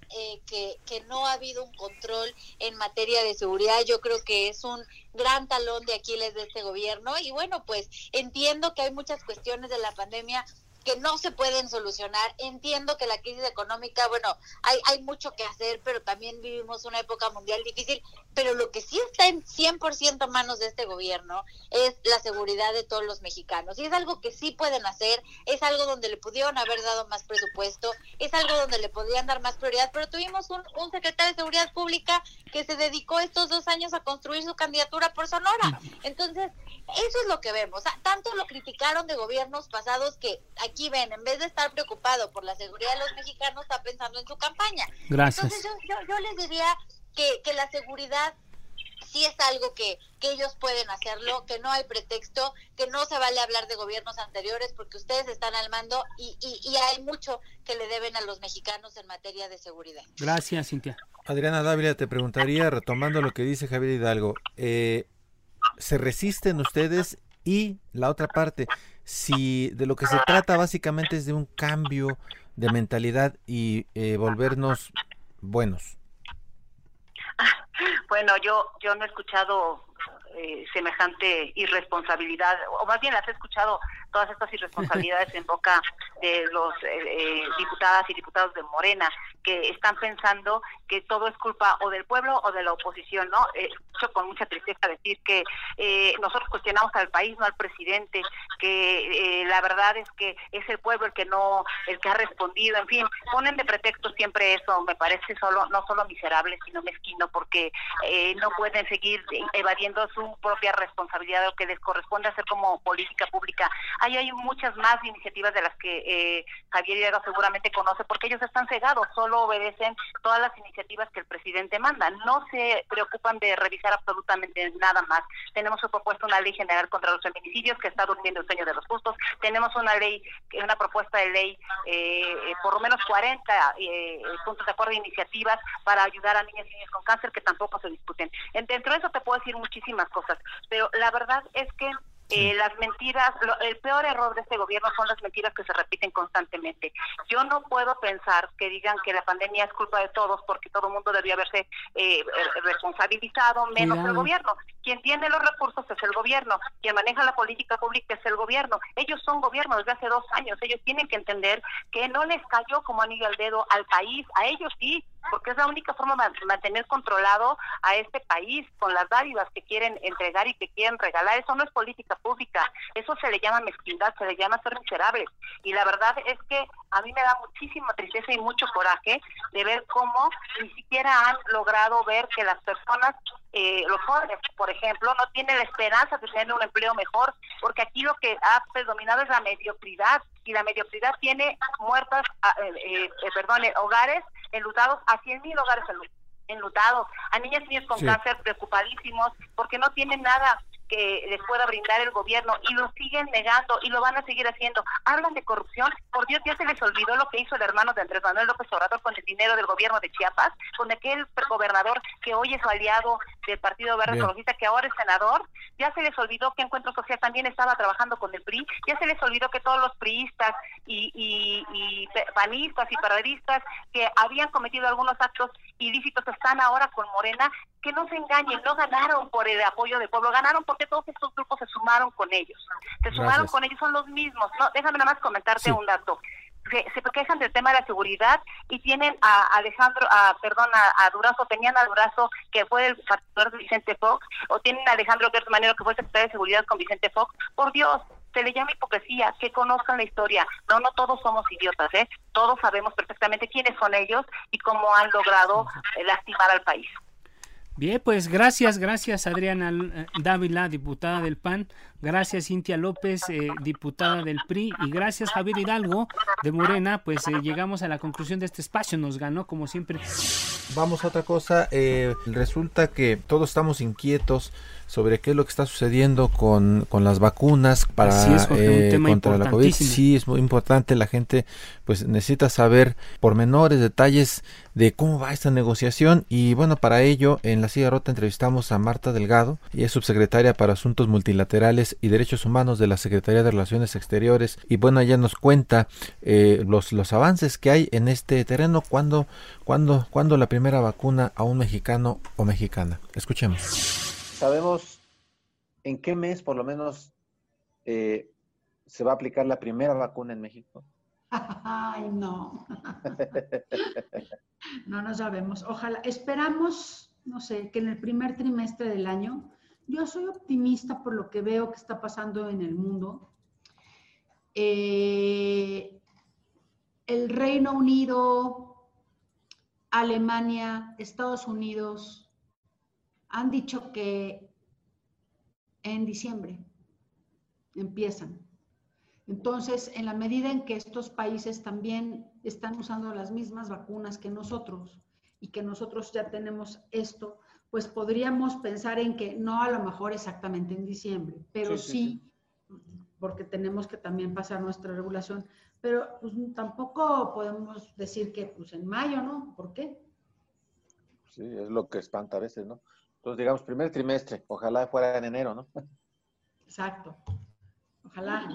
que, que no ha habido un control en materia de seguridad. Yo creo que es un gran talón de Aquiles de este gobierno y bueno, pues entiendo que hay muchas cuestiones de la pandemia que no se pueden solucionar. Entiendo que la crisis económica, bueno, hay, hay mucho que hacer, pero también vivimos una época mundial difícil, pero lo que sí está en 100% a manos de este gobierno es la seguridad de todos los mexicanos. Y es algo que sí pueden hacer, es algo donde le pudieron haber dado más presupuesto, es algo donde le podrían dar más prioridad, pero tuvimos un, un secretario de Seguridad Pública que se dedicó estos dos años a construir su candidatura por Sonora. Entonces, eso es lo que vemos. tanto lo criticaron de gobiernos pasados que aquí ven, en vez de estar preocupado por la seguridad de los mexicanos, está pensando en su campaña. Gracias. Entonces yo, yo, les diría que, que la seguridad sí es algo que, que ellos pueden hacerlo, que no hay pretexto, que no se vale hablar de gobiernos anteriores porque ustedes están al mando y, y, y, hay mucho que le deben a los mexicanos en materia de seguridad. Gracias, Cintia. Adriana Dávila, te preguntaría, retomando lo que dice Javier Hidalgo, eh, ¿se resisten ustedes? Y la otra parte, si de lo que se trata básicamente es de un cambio de mentalidad y eh, volvernos buenos. Bueno, yo yo no he escuchado eh, semejante irresponsabilidad, o más bien las he escuchado todas estas irresponsabilidades en boca de los eh, eh, diputadas y diputados de Morena, que están pensando que todo es culpa o del pueblo o de la oposición, ¿no? Eh, con mucha tristeza decir que eh, nosotros cuestionamos al país, no al presidente, que la verdad es que es el pueblo el que no, el que ha respondido, en fin, ponen de pretexto siempre eso, me parece solo, no solo miserable, sino mezquino, porque no pueden seguir evadiendo su propia responsabilidad, lo que les corresponde hacer como política pública Ahí hay muchas más iniciativas de las que eh, Javier Hidalgo seguramente conoce, porque ellos están cegados, solo obedecen todas las iniciativas que el presidente manda. No se preocupan de revisar absolutamente nada más. Tenemos propuesta una ley general contra los feminicidios que está durmiendo el sueño de los justos. Tenemos una ley, una propuesta de ley, eh, por lo menos 40 eh, puntos de acuerdo e iniciativas para ayudar a niñas y niños con cáncer que tampoco se discuten. Dentro de eso te puedo decir muchísimas cosas, pero la verdad es que eh, las mentiras, el peor error de este gobierno son las mentiras que se repiten constantemente. Yo no puedo pensar que digan que la pandemia es culpa de todos porque todo el mundo debería haberse eh, responsabilizado, menos el gobierno. Quien tiene los recursos es el gobierno, quien maneja la política pública es el gobierno. Ellos son gobierno desde hace dos años, ellos tienen que entender que no les cayó como anillo al dedo al país, a ellos sí, porque es la única forma de mantener controlado a este país con las dádivas que quieren entregar y que quieren regalar. Eso no es política pública, eso se le llama mezquindad, se le llama ser miserable. Y la verdad es que a mí me da muchísima tristeza y mucho coraje de ver cómo ni siquiera han logrado ver que las personas eh, los jóvenes, por ejemplo, no tienen la esperanza de tener un empleo mejor, porque aquí lo que ha predominado es la mediocridad, y la mediocridad tiene muertas, eh, eh, eh, perdón, hogares enlutados, a 100 mil hogares enlutados, a niñas y niños con cáncer preocupadísimos, porque no tienen nada que les pueda brindar el gobierno y lo siguen negando y lo van a seguir haciendo. Hablan de corrupción, por Dios, ya se les olvidó lo que hizo el hermano de Andrés Manuel López Obrador con el dinero del gobierno de Chiapas, con aquel gobernador que hoy es su aliado del Partido Verde Ecologista, que ahora es senador, ya se les olvidó que Encuentro Social también estaba trabajando con el PRI, ya se les olvidó que todos los priistas y, y, panistas y periodistas que habían cometido algunos actos ilícitos están ahora con Morena que no se engañen, no ganaron por el apoyo del pueblo, ganaron porque todos estos grupos se sumaron con ellos. Se sumaron con ellos, son los mismos. No, déjame nada más comentarte un dato. Se, se, quejan del tema de la seguridad y tienen a Alejandro, a, perdón, a, Durazo, tenían a Durazo que fue el partido de Vicente Fox, o tienen a Alejandro Gertz Manero que fue secretario de seguridad con Vicente Fox. Por Dios, se le llama hipocresía, que conozcan la historia. No, no todos somos idiotas, ¿eh? Todos sabemos perfectamente quiénes son ellos y cómo han logrado lastimar al país. Bien, pues gracias, gracias Adriana eh, Dávila, diputada del PAN, gracias Cintia López, eh, diputada del PRI, y gracias Javier Hidalgo de Morena, pues eh, llegamos a la conclusión de este espacio, nos ganó como siempre. Vamos a otra cosa, resulta que todos estamos inquietos sobre qué es lo que está sucediendo con, con las vacunas para eh, contra la COVID. Sí, es muy importante. La gente pues necesita saber pormenores, detalles de cómo va esta negociación. Y bueno, para ello en la silla rota entrevistamos a Marta Delgado, y es subsecretaria para Asuntos Multilaterales y Derechos Humanos de la Secretaría de Relaciones Exteriores. Y bueno, ella nos cuenta eh, los, los avances que hay en este terreno. cuando cuando cuando la primera vacuna a un mexicano o mexicana? Escuchemos. ¿Sabemos en qué mes por lo menos eh, se va a aplicar la primera vacuna en México? Ay, no. no, no sabemos. Ojalá, esperamos, no sé, que en el primer trimestre del año, yo soy optimista por lo que veo que está pasando en el mundo. Eh, el Reino Unido, Alemania, Estados Unidos, han dicho que en diciembre empiezan. Entonces, en la medida en que estos países también están usando las mismas vacunas que nosotros y que nosotros ya tenemos esto, pues podríamos pensar en que no a lo mejor exactamente en diciembre, pero sí, porque tenemos que también pasar nuestra regulación, pero pues, tampoco podemos decir que pues en mayo, ¿no? ¿Por qué? Sí, es lo que espanta a veces, ¿no? Entonces, digamos, primer trimestre, ojalá fuera en enero, ¿no? Exacto. Ojalá.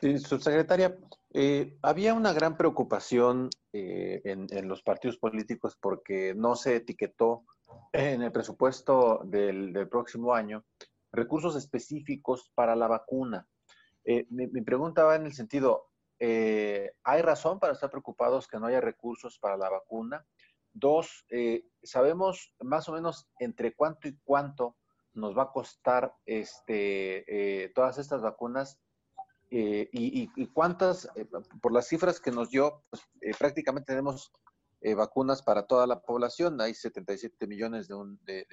Sí, subsecretaria, eh, había una gran preocupación eh, en, los partidos políticos porque no se etiquetó en el presupuesto del, próximo año recursos específicos para la vacuna. Eh, mi, pregunta va en el sentido, ¿hay razón para estar preocupados que no haya recursos para la vacuna? Dos, eh, sabemos más o menos entre cuánto y cuánto nos va a costar este, eh, todas estas vacunas eh, y, cuántas, por las cifras que nos dio, pues, prácticamente tenemos vacunas para toda la población. Hay 77 millones de, un, de,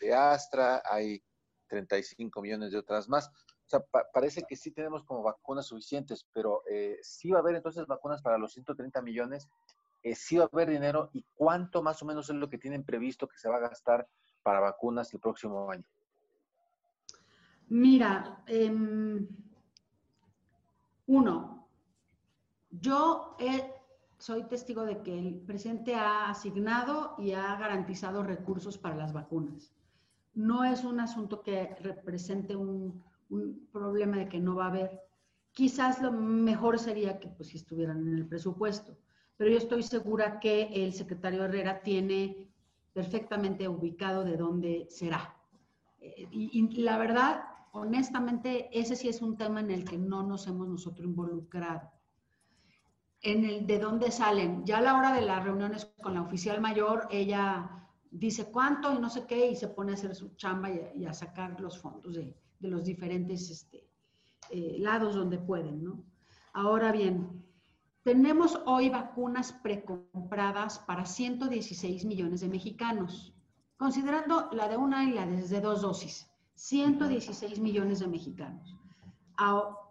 de, Astra, hay 35 millones de otras más. O sea, parece que sí tenemos como vacunas suficientes, pero sí va a haber entonces vacunas para los 130 millones eh, si va a haber dinero y cuánto más o menos es lo que tienen previsto que se va a gastar para vacunas el próximo año. Mira, em, uno, yo soy testigo de que el presidente ha asignado y ha garantizado recursos para las vacunas. No es un asunto que represente un, problema de que no va a haber. Quizás lo mejor sería que pues, estuvieran en el presupuesto pero yo estoy segura que el secretario Herrera tiene perfectamente ubicado de dónde será. Eh, y, la verdad, honestamente, ese sí es un tema en el que no nos hemos nosotros involucrado. En el de dónde salen. Ya a la hora de las reuniones con la oficial mayor, ella dice cuánto y no sé qué, y se pone a hacer su chamba y a, sacar los fondos de, de los diferentes este, eh, lados donde pueden, ¿no? Ahora bien, tenemos hoy vacunas precompradas para 116 millones de mexicanos, considerando la de una y la de dos dosis, 116 millones de mexicanos.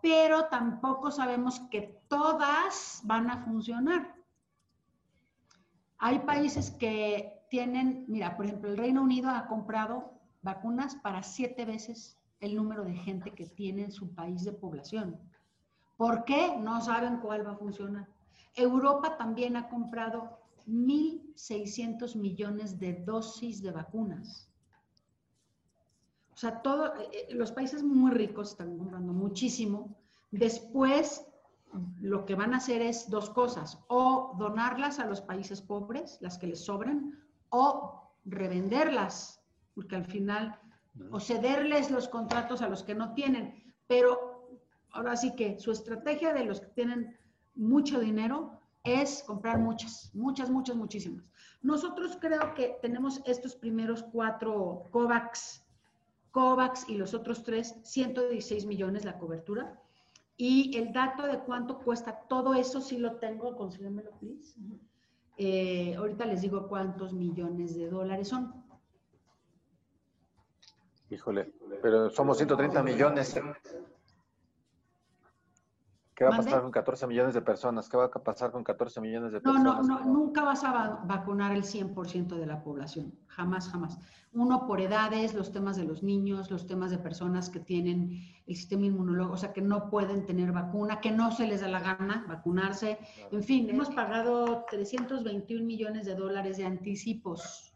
Pero tampoco sabemos que todas van a funcionar. Hay países que tienen, mira, por ejemplo, el Reino Unido ha comprado vacunas para siete veces el número de gente que tiene en su país de población. ¿Por qué? No saben cuál va a funcionar. Europa también ha comprado 1.600 millones de dosis de vacunas. O sea, todo, eh, eh, los países muy ricos están comprando muchísimo. Después, lo que van a hacer es dos cosas, o donarlas a los países pobres, las que les sobran, o revenderlas, porque al final, o cederles los contratos a los que no tienen. Pero ahora sí que su estrategia de los que tienen mucho dinero es comprar muchas, muchas, muchas, muchísimas. Nosotros creo que tenemos estos primeros cuatro COVAX, COVAX y los otros tres, 116 millones la cobertura. Y el dato de cuánto cuesta todo eso sí lo tengo, consíguemelo, please. Eh, ahorita les digo cuántos millones de dólares son. Híjole, pero somos 130 millones. ¿Qué va a pasar con 14 millones de personas? ¿Qué va a pasar con 14 millones de personas? No, no, no, nunca vas a vacunar el 100% de la población. Jamás, jamás. Uno por edades, los temas de los niños, los temas de personas que tienen el sistema inmunológico, o sea, que no pueden tener vacuna, que no se les da la gana vacunarse. En fin, hemos pagado 321 millones de dólares de anticipos.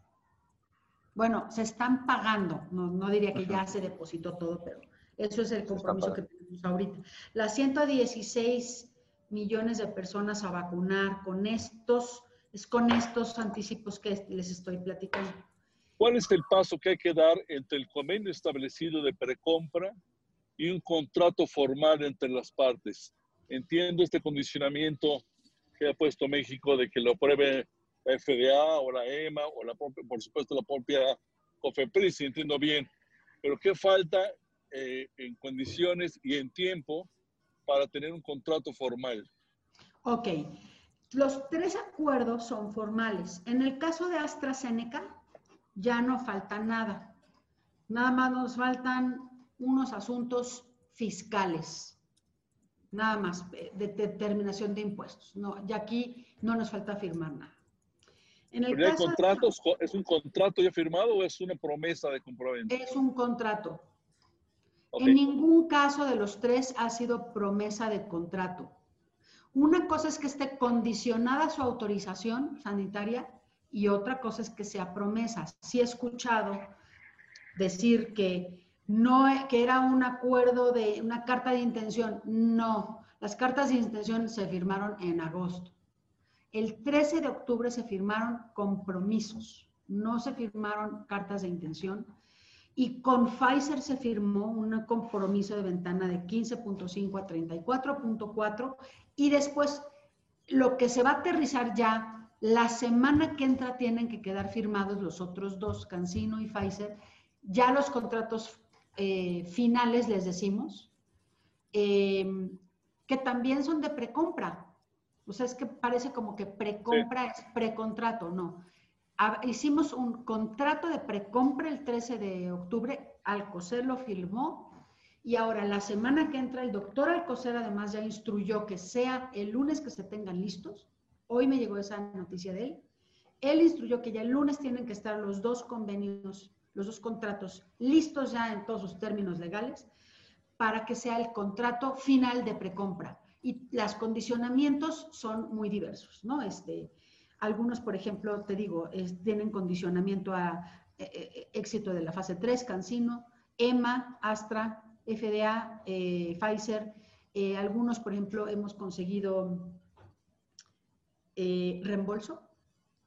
Bueno, se están pagando. No, no diría que ya se depositó todo, pero eso es el compromiso que tenemos ahorita. Las 116 millones de personas a vacunar con estos, es con estos anticipos que les estoy platicando. ¿Cuál es el paso que hay que dar entre el convenio establecido de precompra y un contrato formal entre las partes? Entiendo este condicionamiento que ha puesto México de que lo apruebe la FDA o la EMA o la por supuesto la propia COFEPRIS, si entiendo bien. Pero ¿qué falta eh, en condiciones y en tiempo para tener un contrato formal. Ok, los tres acuerdos son formales. En el caso de AstraZeneca, ya no falta nada. Nada más nos faltan unos asuntos fiscales. Nada más, eh, de determinación de impuestos. No, ya aquí no nos falta firmar nada. En el caso contratos, ¿Es un contrato ya firmado o es una promesa de compraventa? Es un contrato. En ningún caso de los tres ha sido promesa de contrato. Una cosa es que esté condicionada su autorización sanitaria y otra cosa es que sea promesa. Sí he escuchado decir que no que era un acuerdo de una carta de intención. No, las cartas de intención se firmaron en agosto. El 13 de octubre se firmaron compromisos, no se firmaron cartas de intención y con Pfizer se firmó un compromiso de ventana de 15.5 a 34.4 y después lo que se va a aterrizar ya, la semana que entra tienen que quedar firmados los otros dos, Cancino y Pfizer, ya los contratos eh, finales les decimos, eh, que también son de precompra. O sea, es que parece como que precompra es precontrato, no hicimos un contrato de precompra el 13 de octubre, Alcocer lo firmó y ahora la semana que entra el doctor Alcocer además ya instruyó que sea el lunes que se tengan listos. Hoy me llegó esa noticia de él. Él instruyó que ya el lunes tienen que estar los dos convenios, los dos contratos listos ya en todos sus términos legales para que sea el contrato final de precompra. Y los condicionamientos son muy diversos, ¿no? Este, algunos, por ejemplo, te digo, tienen condicionamiento a eh, eh, éxito de la fase 3, Cancino, EMA, Astra, FDA, eh, Pfizer. algunos, por ejemplo, hemos conseguido reembolso.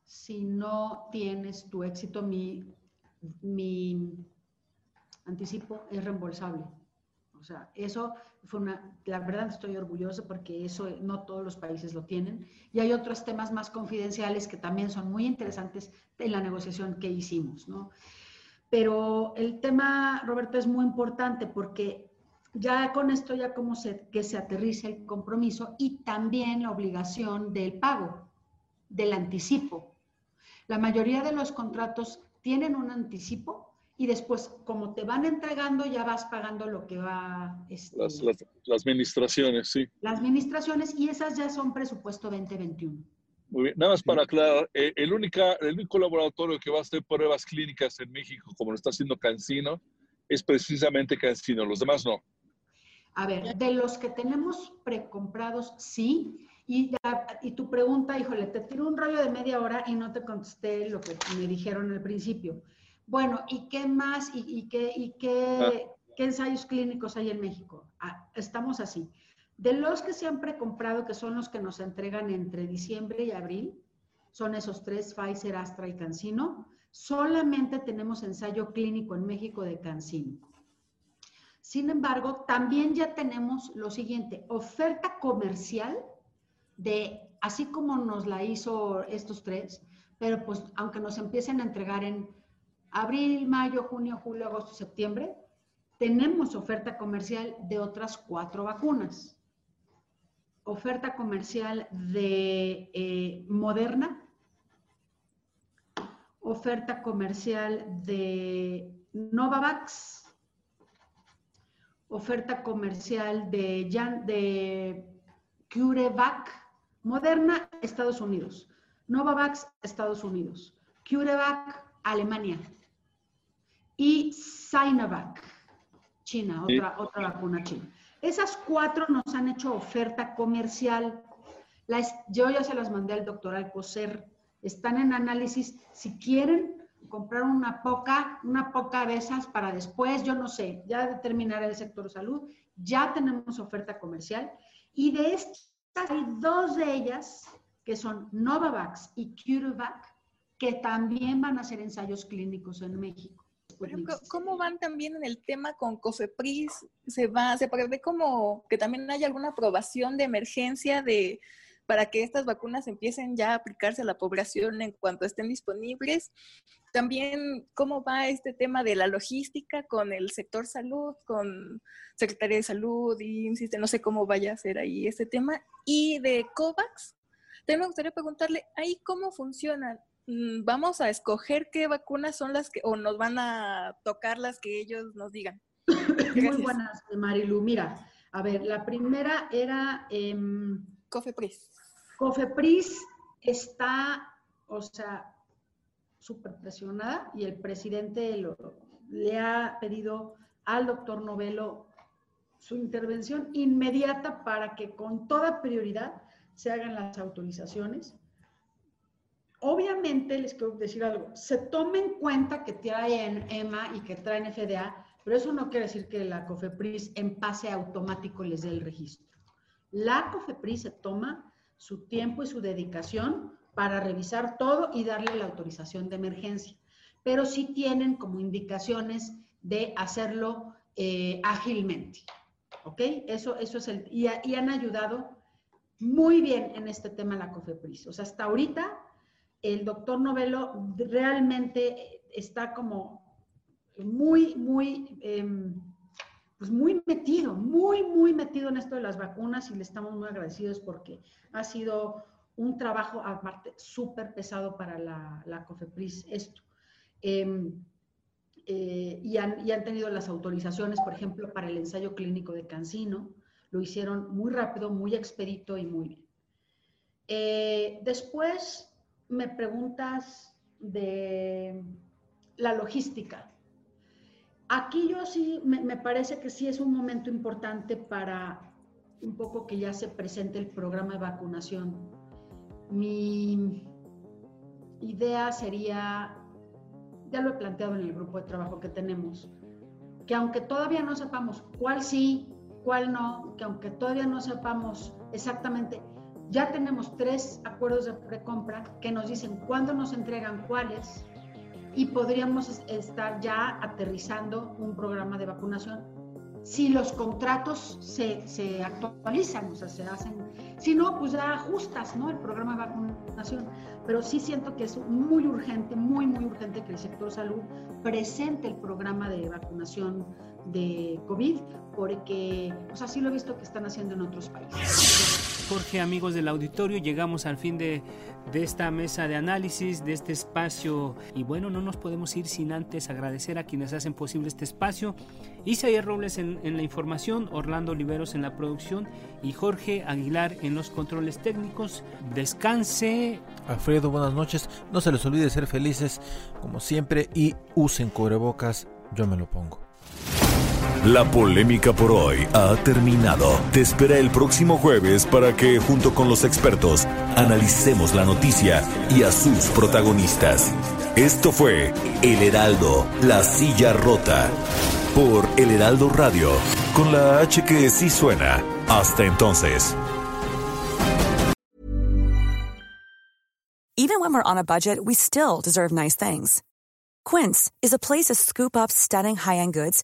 Si no tienes tu éxito, mi, mi anticipo es reembolsable. Sea, eso fue una, la verdad estoy orgullosa porque eso no todos los países lo tienen. Y hay otros temas más confidenciales que también son muy interesantes en la negociación que hicimos, ¿no? Pero el tema, Roberto, es muy importante porque ya con esto ya como se, que se aterriza el compromiso y también la obligación del pago, del anticipo. La mayoría de los contratos tienen un anticipo y después, como te van entregando, ya vas pagando lo que va... Este, las, las, administraciones, sí. Las administraciones y esas ya son presupuesto 2021. Muy bien, nada más para aclarar, eh, el, única, el único laboratorio que va a hacer pruebas clínicas en México, como lo está haciendo Cancino, es precisamente Cancino, los demás no. A ver, de los que tenemos precomprados, sí. Y, y tu pregunta, híjole, te tiro un rollo de media hora y no te contesté lo que me dijeron al principio. Bueno, ¿y qué más? ¿Y, qué, y qué, ah. qué, ensayos clínicos hay en México? Ah, estamos así. De los que siempre he comprado, que son los que nos entregan entre diciembre y abril, son esos tres, Pfizer, Astra y Cancino, solamente tenemos ensayo clínico en México de Cancino. Sin embargo, también ya tenemos lo siguiente, oferta comercial de, así como nos la hizo estos tres, pero pues aunque nos empiecen a entregar en abril, mayo, junio, julio, agosto, septiembre, tenemos oferta comercial de otras cuatro vacunas. Oferta comercial de eh, Moderna, oferta comercial de Novavax, oferta comercial de, de CureVac, Moderna, Estados Unidos, Novavax, Estados Unidos, CureVac, Alemania y Sinovac, China, otra, otra vacuna china. Esas cuatro nos han hecho oferta comercial. yo ya se las mandé al doctor Alcocer. Están en análisis. Si quieren comprar una poca, una poca de esas para después, yo no sé, ya determinaré el sector salud. Ya tenemos oferta comercial. Y de estas hay dos de ellas que son Novavax y CureVac, que también van a hacer ensayos clínicos en México. ¿Cómo van también en el tema con COFEPRIS? ¿Se va, se prevé como que también haya alguna aprobación de emergencia de para que estas vacunas empiecen ya a aplicarse a la población en cuanto estén disponibles. También, ¿cómo va este tema de la logística con el sector salud, con Secretaría de Salud, y insiste, no sé cómo vaya a ser ahí este tema. Y de COVAX, también me gustaría preguntarle, ¿ahí cómo funcionan? Mm, vamos a escoger qué vacunas son las que, o nos van a tocar las que ellos nos digan. Muy buenas, Marilu. Mira, a ver, la primera era... Eh, Cofepris. Cofepris está, o sea, súper presionada y el presidente le ha pedido al doctor Novelo su intervención inmediata para que con toda prioridad se hagan las autorizaciones obviamente les quiero decir algo, se tome en cuenta que traen EMA y que traen FDA, pero eso no quiere decir que la COFEPRIS en pase automático les dé el registro. La COFEPRIS se toma su tiempo y su dedicación para revisar todo y darle la autorización de emergencia, pero sí tienen como indicaciones de hacerlo eh, ágilmente. ¿Ok? Eso, eso es el... Y, y han ayudado muy bien en este tema la COFEPRIS. O sea, hasta ahorita el doctor Novelo realmente está como muy, muy, em, pues muy metido, muy, muy metido en esto de las vacunas y le estamos muy agradecidos porque ha sido un trabajo aparte súper pesado para la, la, COFEPRIS esto. Em, eh, y, han, y, han, tenido las autorizaciones, por ejemplo, para el ensayo clínico de Cancino. Lo hicieron muy rápido, muy expedito y muy bien. Eh, después, me preguntas de la logística. Aquí yo sí, me, parece que sí es un momento importante para un poco que ya se presente el programa de vacunación. Mi idea sería, ya lo he planteado en el grupo de trabajo que tenemos, que aunque todavía no sepamos cuál sí, cuál no, que aunque todavía no sepamos exactamente ya tenemos tres acuerdos de precompra que nos dicen cuándo nos entregan cuáles y podríamos estar ya aterrizando un programa de vacunación si los contratos se, se, actualizan, o sea, se hacen, si no, pues ya ajustas, ¿no? El programa de vacunación. Pero sí siento que es muy urgente, muy, muy urgente que el sector salud presente el programa de vacunación de COVID, porque, pues así lo he visto que están haciendo en otros países. Jorge, amigos del auditorio, llegamos al fin de, de, esta mesa de análisis, de este espacio. Y bueno, no nos podemos ir sin antes agradecer a quienes hacen posible este espacio. Isaías Robles en, en la información, Orlando Oliveros en la producción y Jorge Aguilar en los controles técnicos. Descanse. Alfredo, buenas noches. No se les olvide ser felices como siempre y usen cubrebocas. Yo me lo pongo. La polémica por hoy ha terminado. Te espera el próximo jueves para que, junto con los expertos, analicemos la noticia y a sus protagonistas. Esto fue El Heraldo, la silla rota, por El Heraldo Radio, con la H que sí suena. Hasta entonces. Even when we're on a budget, we still deserve nice things. Quince is a place to scoop up stunning high-end goods